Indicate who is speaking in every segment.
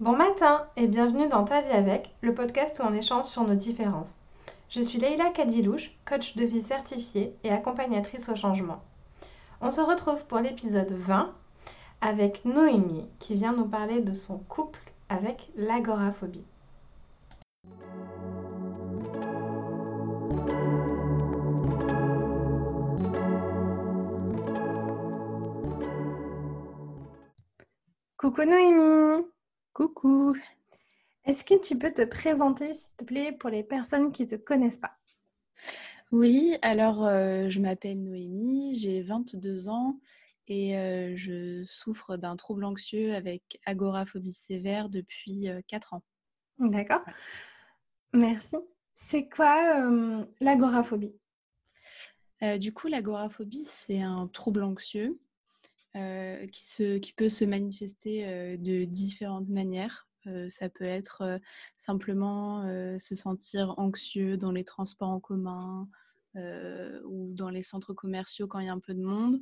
Speaker 1: Bon matin et bienvenue dans Ta vie avec, le podcast où on échange sur nos différences. Je suis Leïla Kadilouche, coach de vie certifiée et accompagnatrice au changement. On se retrouve pour l'épisode 20 avec Noémie qui vient nous parler de son couple avec l'agoraphobie. Coucou Noémie
Speaker 2: Coucou.
Speaker 1: Est-ce que tu peux te présenter, s'il te plaît, pour les personnes qui ne te connaissent pas?
Speaker 2: Oui, alors euh, je m'appelle Noémie, j'ai 22 ans et euh, je souffre d'un trouble anxieux avec agoraphobie sévère depuis 4 euh, ans.
Speaker 1: D'accord. Merci. C'est quoi l'agoraphobie?
Speaker 2: Du coup, l'agoraphobie, c'est un trouble anxieux euh, qui, peut se manifester euh, de différentes manières. Euh, ça peut être simplement se sentir anxieux dans les transports en commun ou dans les centres commerciaux quand il y a un peu de monde,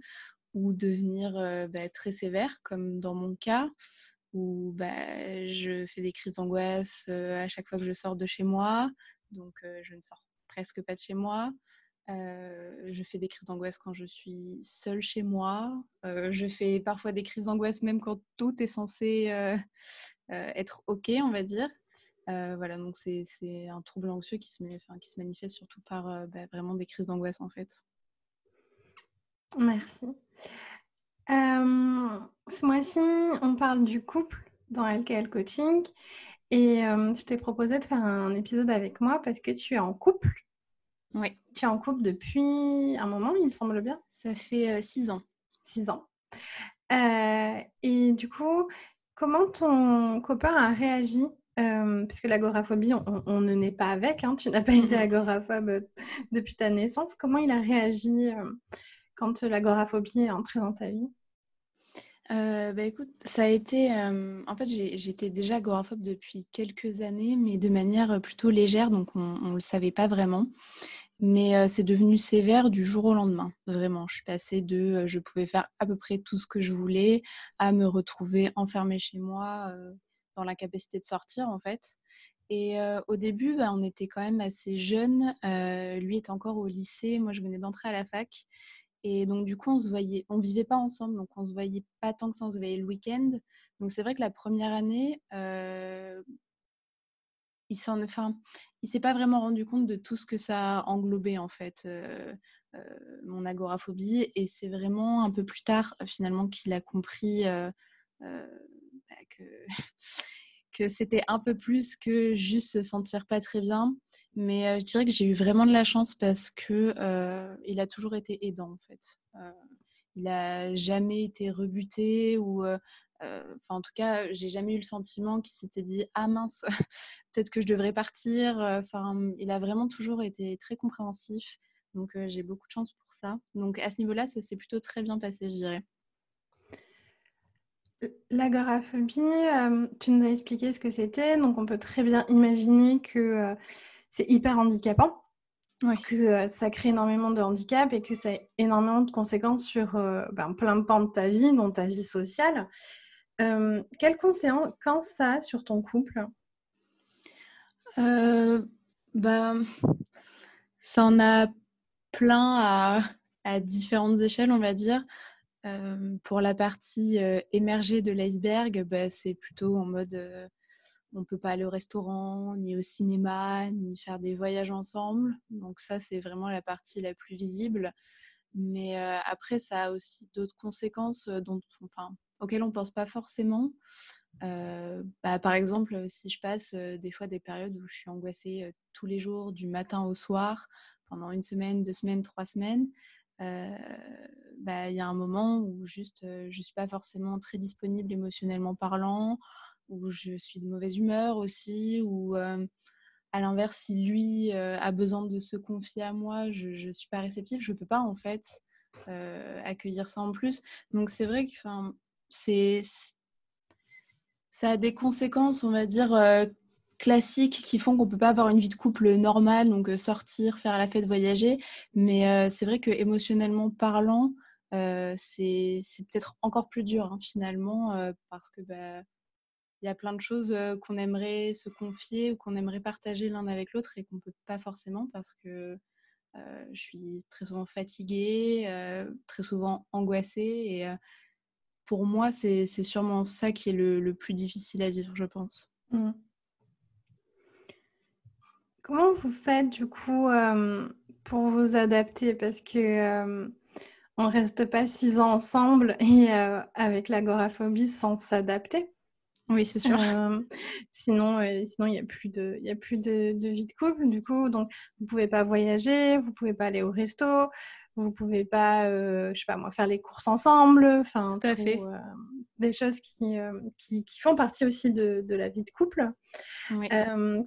Speaker 2: ou devenir bah, très sévère, comme dans mon cas, où bah, je fais des crises d'angoisse à chaque fois que je sors de chez moi, donc je ne sors presque pas de chez moi. Euh, je fais des crises d'angoisse quand je suis seule chez moi. Euh, je fais parfois des crises d'angoisse même quand tout est censé euh, être OK, on va dire. voilà, donc c'est un trouble anxieux qui se, manifeste surtout par bah, vraiment des crises d'angoisse en fait.
Speaker 1: Merci. ce mois-ci, on parle du couple dans LKL Coaching et je t'ai proposé de faire un épisode avec moi parce que tu es en couple.
Speaker 2: Oui.
Speaker 1: Tu es en couple depuis un moment, il me semble bien.
Speaker 2: Ça fait euh, six ans.
Speaker 1: Six ans. Euh, et du coup, comment ton copain a réagi euh, Parce que l'agoraphobie, on, ne naît pas avec. Hein. tu n'as pas été agoraphobe depuis ta naissance. Comment il a réagi quand l'agoraphobie est entrée dans ta vie?
Speaker 2: Bah écoute, ça a été. en fait, j'étais déjà agoraphobe depuis quelques années, mais de manière plutôt légère, donc on ne le savait pas vraiment. Mais c'est devenu sévère du jour au lendemain, vraiment. Je suis passée de je pouvais faire à peu près tout ce que je voulais à me retrouver enfermée chez moi dans l'incapacité de sortir en fait. Et au début, bah, on était quand même assez jeunes. lui est encore au lycée, moi je venais d'entrer à la fac. Et donc du coup, on se voyait, on vivait pas ensemble, donc on se voyait pas tant que ça, on se voyait le week-end. Donc c'est vrai que la première année, il s'en, enfin, il s'est pas vraiment rendu compte de tout ce que ça a englobé en fait. Euh, euh, mon agoraphobie et c'est vraiment un peu plus tard finalement qu'il a compris euh, bah, que, que c'était un peu plus que juste se sentir pas très bien mais je dirais que j'ai eu vraiment de la chance parce que il a toujours été aidant en fait il a jamais été rebuté ou enfin en tout cas j'ai jamais eu le sentiment qu'il s'était dit ah mince peut-être que je devrais partir. Euh, enfin, il a vraiment toujours été très compréhensif. Donc, euh, j'ai beaucoup de chance pour ça. Donc, à ce niveau-là, ça s'est plutôt très bien passé, je dirais.
Speaker 1: L'agoraphobie, euh, tu nous as expliqué ce que c'était. Donc, on peut très bien imaginer que c'est hyper handicapant. que ça crée énormément de handicap et que ça a énormément de conséquences sur ben, plein de pans de ta vie, dont ta vie sociale. Quelles conséquences ça a sur ton couple?
Speaker 2: Euh, bah, Ça en a plein à, différentes échelles, on va dire. Euh, pour la partie euh, émergée de l'iceberg, bah, c'est plutôt en mode on ne peut pas aller au restaurant, ni au cinéma, ni faire des voyages ensemble. Donc ça, c'est vraiment la partie la plus visible. Mais après, ça a aussi d'autres conséquences dont, enfin, auxquelles on ne pense pas forcément. Euh, bah, par exemple, si je passe euh, des fois des périodes où je suis angoissée euh, tous les jours, du matin au soir, pendant une semaine, deux semaines, trois semaines, bah, il y a un moment où juste je ne suis pas forcément très disponible émotionnellement parlant, où je suis de mauvaise humeur aussi, ou à l'inverse, si lui a besoin de se confier à moi, je ne suis pas réceptive, je ne peux pas en fait accueillir ça en plus. Donc c'est vrai que c'est ça a des conséquences, on va dire, euh, classiques qui font qu'on ne peut pas avoir une vie de couple normale, donc euh, sortir, faire la fête, voyager. Mais euh, c'est vrai que émotionnellement parlant, c'est peut-être encore plus dur hein, finalement, parce que bah, il y a plein de choses qu'on aimerait se confier ou qu'on aimerait partager l'un avec l'autre et qu'on ne peut pas forcément parce que je suis très souvent fatiguée, très souvent angoissée. Et pour moi, c'est sûrement ça qui est le, plus difficile à vivre, je pense. Mmh.
Speaker 1: Comment vous faites du coup pour vous adapter? Parce que on reste pas six ans ensemble et avec l'agoraphobie sans s'adapter.
Speaker 2: Oui, c'est sûr.
Speaker 1: sinon, sinon il n'y a plus de, il a plus de, vie de couple. Du coup, donc vous pouvez pas voyager, vous pouvez pas aller au resto, vous pouvez pas, je sais pas moi, faire les courses ensemble. Enfin,
Speaker 2: tout à fait.
Speaker 1: des choses qui, qui, qui, font partie aussi de, de la vie de couple.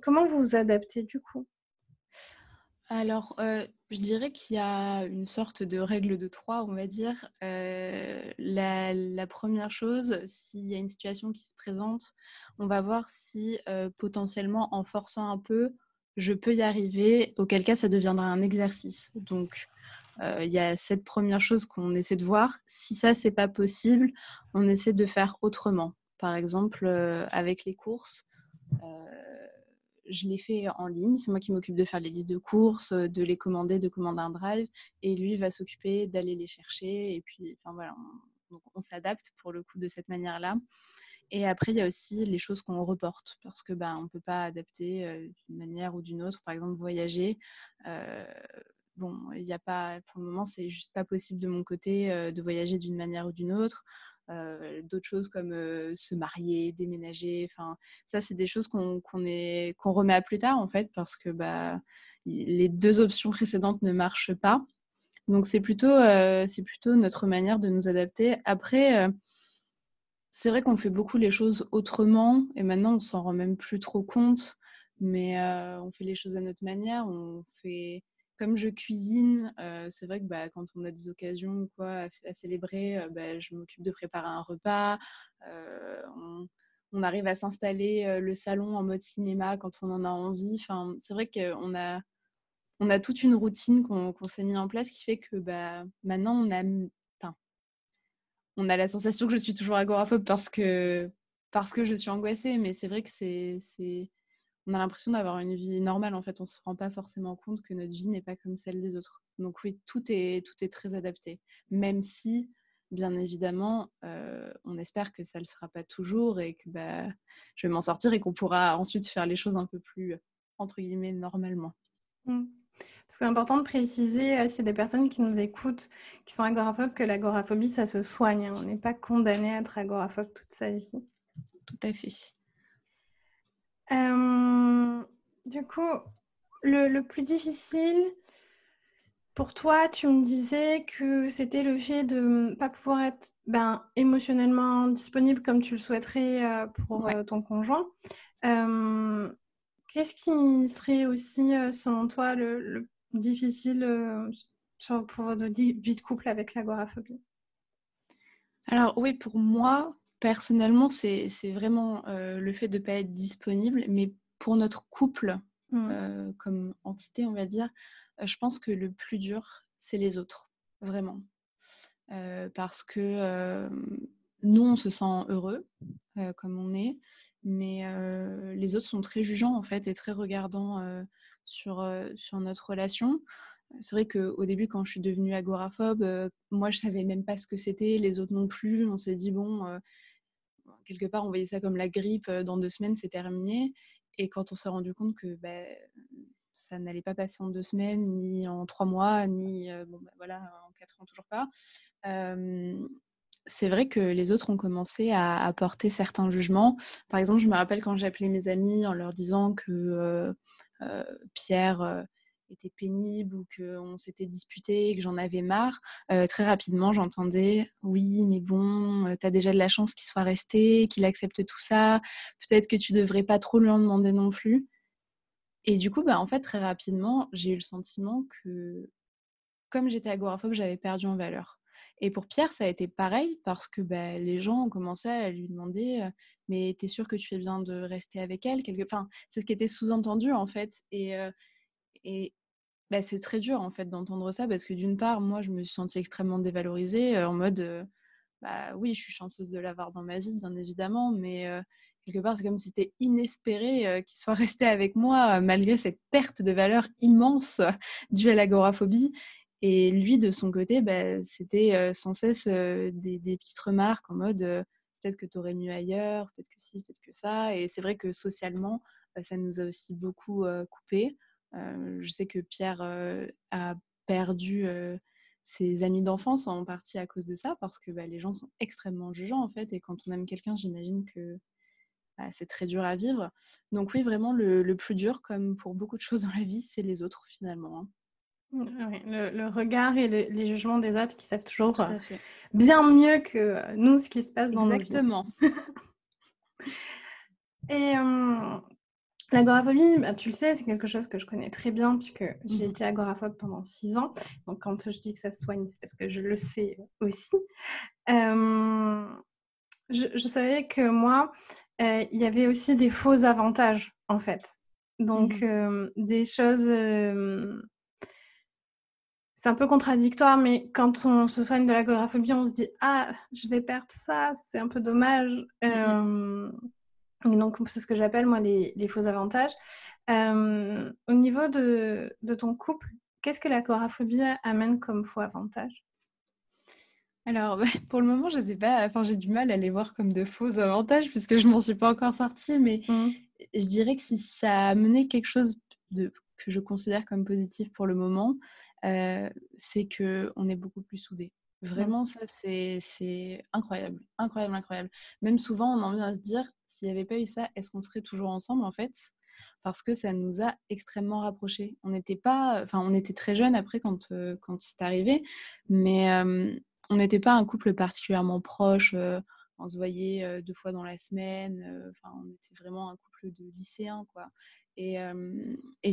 Speaker 1: comment vous vous adaptez du coup?
Speaker 2: Alors, je dirais qu'il y a une sorte de règle de trois, on va dire. la, première chose, s'il y a une situation qui se présente, on va voir si potentiellement, en forçant un peu, je peux y arriver, auquel cas ça deviendra un exercice. Donc, il y a cette première chose qu'on essaie de voir. Si ça, c'est pas possible, on essaie de faire autrement. Par exemple, avec les courses je les fais en ligne. C'est moi qui m'occupe de faire les listes de courses, euh, de les commander, de commander un drive. Et lui va s'occuper d'aller les chercher. Et puis, enfin voilà, on, s'adapte pour le coup de cette manière-là. Et après, il y a aussi les choses qu'on reporte parce que on ne peut pas adapter euh, d'une manière ou d'une autre. Par exemple, voyager. Euh, bon, il n'y a pas, pour le moment, c'est juste pas possible de mon côté de voyager d'une manière ou d'une autre. Euh, d'autres choses comme euh, se marier, déménager. Enfin, ça, c'est des choses qu'on qu'on remet à plus tard en fait parce que bah, les deux options précédentes ne marchent pas. Donc c'est plutôt, euh, c'est plutôt notre manière de nous adapter. Après, c'est vrai qu'on fait beaucoup les choses autrement et maintenant on s'en rend même plus trop compte. Mais on fait les choses à notre manière. On fait comme je cuisine, euh, c'est vrai que bah, quand on a des occasions quoi, à, célébrer, euh, bah, je m'occupe de préparer un repas. Euh, on, arrive à s'installer le salon en mode cinéma quand on en a envie. Enfin, c'est vrai qu'on a, on a toute une routine qu'on s'est mis en place qui fait que bah, maintenant, on a, on a la sensation que je suis toujours agoraphobe parce que, parce que je suis angoissée. Mais c'est vrai que c'est on a l'impression d'avoir une vie normale. En fait, on ne se rend pas forcément compte que notre vie n'est pas comme celle des autres. Donc oui, tout est, tout est très adapté. Même si, bien évidemment, euh, on espère que ça ne le sera pas toujours et que bah, je vais m'en sortir et qu'on pourra ensuite faire les choses un peu plus, entre guillemets, normalement.
Speaker 1: Mmh. C'est important de préciser, euh, y a des personnes qui nous écoutent, qui sont agoraphobes, que l'agoraphobie, ça se soigne. On n'est pas condamné à être agoraphobe toute sa vie.
Speaker 2: Tout à fait.
Speaker 1: Euh, du coup, le, plus difficile pour toi, tu me disais que c'était le fait de ne pas pouvoir être ben, émotionnellement disponible comme tu le souhaiterais euh, pour euh, ton conjoint. Qu'est-ce qui serait aussi, selon toi, le, difficile pour votre vie de couple avec l'agoraphobie?
Speaker 2: Alors oui, pour moi, personnellement, c'est vraiment euh, le fait de ne pas être disponible, mais pour notre couple, mmh. euh, comme entité, on va dire, euh, je pense que le plus dur, c'est les autres, vraiment. parce que nous, on se sent heureux comme on est, mais les autres sont très jugeants, en fait, et très regardants sur, sur notre relation. C'est vrai qu'au début, quand je suis devenue agoraphobe, moi, je savais même pas ce que c'était, les autres non plus. On s'est dit, bon, quelque part, on voyait ça comme la grippe, dans deux semaines, c'est terminé. Et quand on s'est rendu compte que bah, ça n'allait pas passer en deux semaines, ni en trois mois, ni bah, voilà, en quatre ans, toujours pas, c'est vrai que les autres ont commencé à apporter certains jugements. Par exemple, je me rappelle quand j'ai appelé mes amis en leur disant que Pierre était pénible ou qu'on s'était disputé et que j'en avais marre, euh, très rapidement j'entendais oui mais bon, euh, tu as déjà de la chance qu'il soit resté, qu'il accepte tout ça, peut-être que tu devrais pas trop lui en demander non plus. Et du coup, bah, en fait, très rapidement, j'ai eu le sentiment que comme j'étais agoraphobe, j'avais perdu en valeur. Et pour Pierre, ça a été pareil parce que bah, les gens ont commencé à lui demander euh, Mais t'es sûr que tu fais bien de rester avec elle quelque... enfin, C'est ce qui était sous-entendu en fait. Et, et bah, c'est très dur en fait d'entendre ça parce que d'une part, moi, je me suis sentie extrêmement dévalorisée en mode, bah oui, je suis chanceuse de l'avoir dans ma vie, bien évidemment, mais quelque part, c'est comme si c'était inespéré qu'il soit resté avec moi malgré cette perte de valeur immense due à l'agoraphobie. Et lui, de son côté, bah, c'était sans cesse des, petites remarques en mode peut-être que tu aurais mieux ailleurs, peut-être que si, peut-être que ça. Et c'est vrai que socialement, ça nous a aussi beaucoup coupé. Je sais que Pierre a perdu ses amis d'enfance en partie à cause de ça, parce que bah, les gens sont extrêmement jugeants en fait. Et quand on aime quelqu'un, j'imagine que bah, c'est très dur à vivre. Donc oui, vraiment, le, plus dur, comme pour beaucoup de choses dans la vie, c'est les autres finalement. Hein.
Speaker 1: Mmh, le, regard et les jugements des autres qui savent toujours euh, bien mieux que euh, nous ce qui se passe dans
Speaker 2: Exactement.
Speaker 1: nos vies. et l'agoraphobie, bah, tu le sais, c'est quelque chose que je connais très bien puisque j'ai mmh été agoraphobe pendant six ans. Donc quand je dis que ça se soigne, c'est parce que je le sais aussi. je, savais que moi, euh, il y avait aussi des faux avantages en fait. Donc mmh des choses c'est un peu contradictoire, mais quand on se soigne de l'agoraphobie, on se dit Ah, je vais perdre ça, c'est un peu dommage. Euh, donc, c'est ce que j'appelle, moi, les, faux avantages. Euh, au niveau de, ton couple, qu'est-ce que l'agoraphobie amène comme faux avantage?
Speaker 2: Alors, pour le moment, je ne sais pas. Enfin, j'ai du mal à les voir comme de faux avantages puisque je m'en suis pas encore sortie. Mais mmh. je dirais que si ça a amené quelque chose de, que je considère comme positif pour le moment, c'est qu'on est beaucoup plus soudés. Vraiment, ça, c'est incroyable, incroyable, incroyable. Même souvent, on en vient à se dire, s'il n'y avait pas eu ça, est-ce qu'on serait toujours ensemble, en fait? Parce que ça nous a extrêmement rapprochés. On n'était pas, enfin, on était très jeunes après quand, quand c'est arrivé, mais on n'était pas un couple particulièrement proche. on se voyait deux fois dans la semaine. On était vraiment un couple de lycéens, quoi. Et,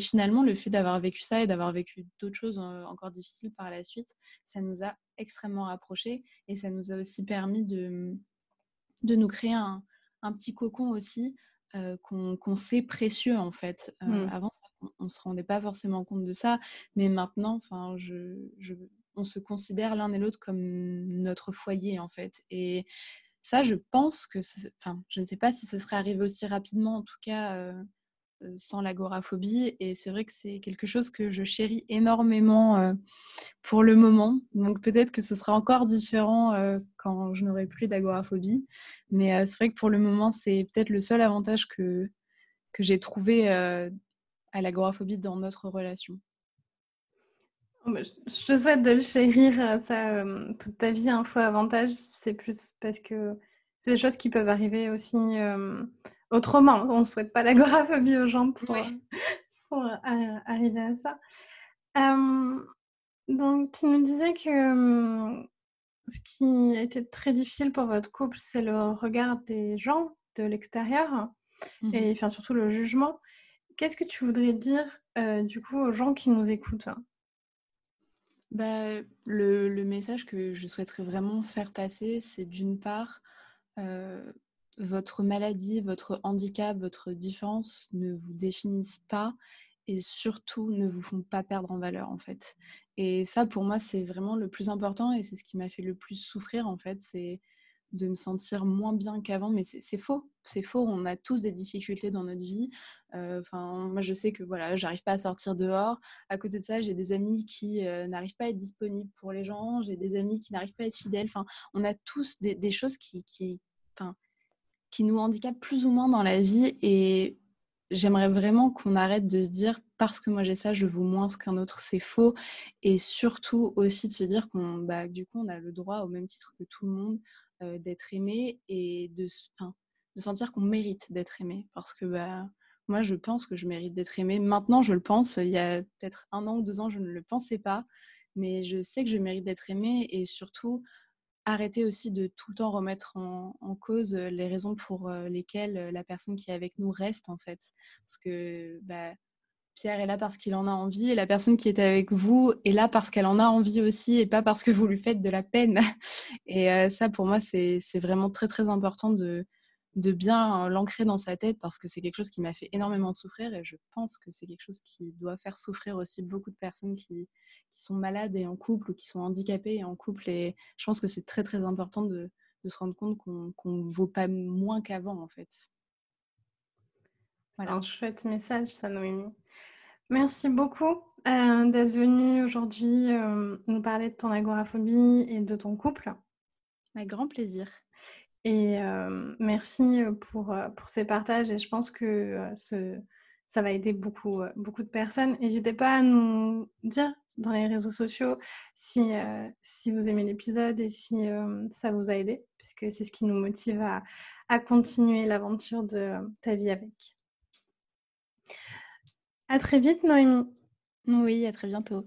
Speaker 2: finalement, le fait d'avoir vécu ça et d'avoir vécu d'autres choses encore difficiles par la suite, ça nous a extrêmement rapprochés et ça nous a aussi permis de, de nous créer un, un petit cocon aussi qu'on sait précieux en fait. Mmh. Avant, on ne se rendait pas forcément compte de ça, mais maintenant, enfin, je, je, on se considère l'un et l'autre comme notre foyer en fait. Et ça, je pense que, enfin, je ne sais pas si ce serait arrivé aussi rapidement, en tout cas sans l'agoraphobie. Et c'est vrai que c'est quelque chose que je chéris énormément euh, pour le moment. Donc peut-être que ce sera encore différent euh, quand je n'aurai plus d'agoraphobie. Mais c'est vrai que pour le moment, c'est peut-être le seul avantage que, que j'ai trouvé à l'agoraphobie dans notre relation.
Speaker 1: Oh, je te souhaite de le chérir ça toute ta vie. Un faux avantage, c'est plus parce que c'est des choses qui peuvent arriver aussi autrement. On ne souhaite pas l'agoraphobie aux gens pour, euh, arriver à ça. donc, tu nous disais que ce qui a été très difficile pour votre couple, c'est le regard des gens de l'extérieur mmh et enfin, surtout le jugement. Qu'est-ce que tu voudrais dire du coup aux gens qui nous écoutent?
Speaker 2: Bah, le, le, message que je souhaiterais vraiment faire passer, c'est d'une part, votre maladie, votre handicap, votre différence ne vous définissent pas et surtout ne vous font pas perdre en valeur en fait. Et ça pour moi c'est vraiment le plus important et c'est ce qui m'a fait le plus souffrir en fait, c'est de me sentir moins bien qu'avant, mais c'est faux, c'est faux. On a tous des difficultés dans notre vie. Euh, enfin, moi, je sais que voilà, j'arrive pas à sortir dehors. À côté de ça, j'ai des amis qui euh, n'arrivent pas à être disponibles pour les gens. J'ai des amis qui n'arrivent pas à être fidèles. Enfin, on a tous des, choses qui, qui, qui nous handicapent plus ou moins dans la vie. Et j'aimerais vraiment qu'on arrête de se dire parce que moi j'ai ça, je vaux moins qu'un autre, c'est faux. Et surtout aussi de se dire qu'on, bah, du coup, on a le droit, au même titre que tout le monde, euh, d'être aimé et de, de sentir qu'on mérite d'être aimé. Parce que bah, moi, je pense que je mérite d'être aimé. Maintenant, je le pense. Il y a peut-être un an ou deux ans, je ne le pensais pas. Mais je sais que je mérite d'être aimé et surtout, arrêter aussi de tout le temps remettre en, cause les raisons pour lesquelles la personne qui est avec nous reste en fait. Parce que bah, Pierre est là parce qu'il en a envie et la personne qui est avec vous est là parce qu'elle en a envie aussi et pas parce que vous lui faites de la peine. Et ça pour moi c'est vraiment très très important de, de bien l'ancrer dans sa tête parce que c'est quelque chose qui m'a fait énormément souffrir et je pense que c'est quelque chose qui doit faire souffrir aussi beaucoup de personnes qui, qui sont malades et en couple ou qui sont handicapées et en couple et je pense que c'est très très important de, de se rendre compte qu'on ne vaut pas moins qu'avant en fait.
Speaker 1: Voilà. Un chouette message, ça, Noémie. Merci beaucoup euh, d'être venue aujourd'hui euh, nous parler de ton agoraphobie et de ton couple.
Speaker 2: Avec grand plaisir.
Speaker 1: Et euh, merci pour, pour ces partages et je pense que ça va aider beaucoup, beaucoup de personnes. N'hésitez pas à nous dire dans les réseaux sociaux si, si vous aimez l'épisode et si ça vous a aidé, puisque c'est ce qui nous motive à, à continuer l'aventure de ta vie avec. À très vite, Noémie.
Speaker 2: Oui, à très bientôt.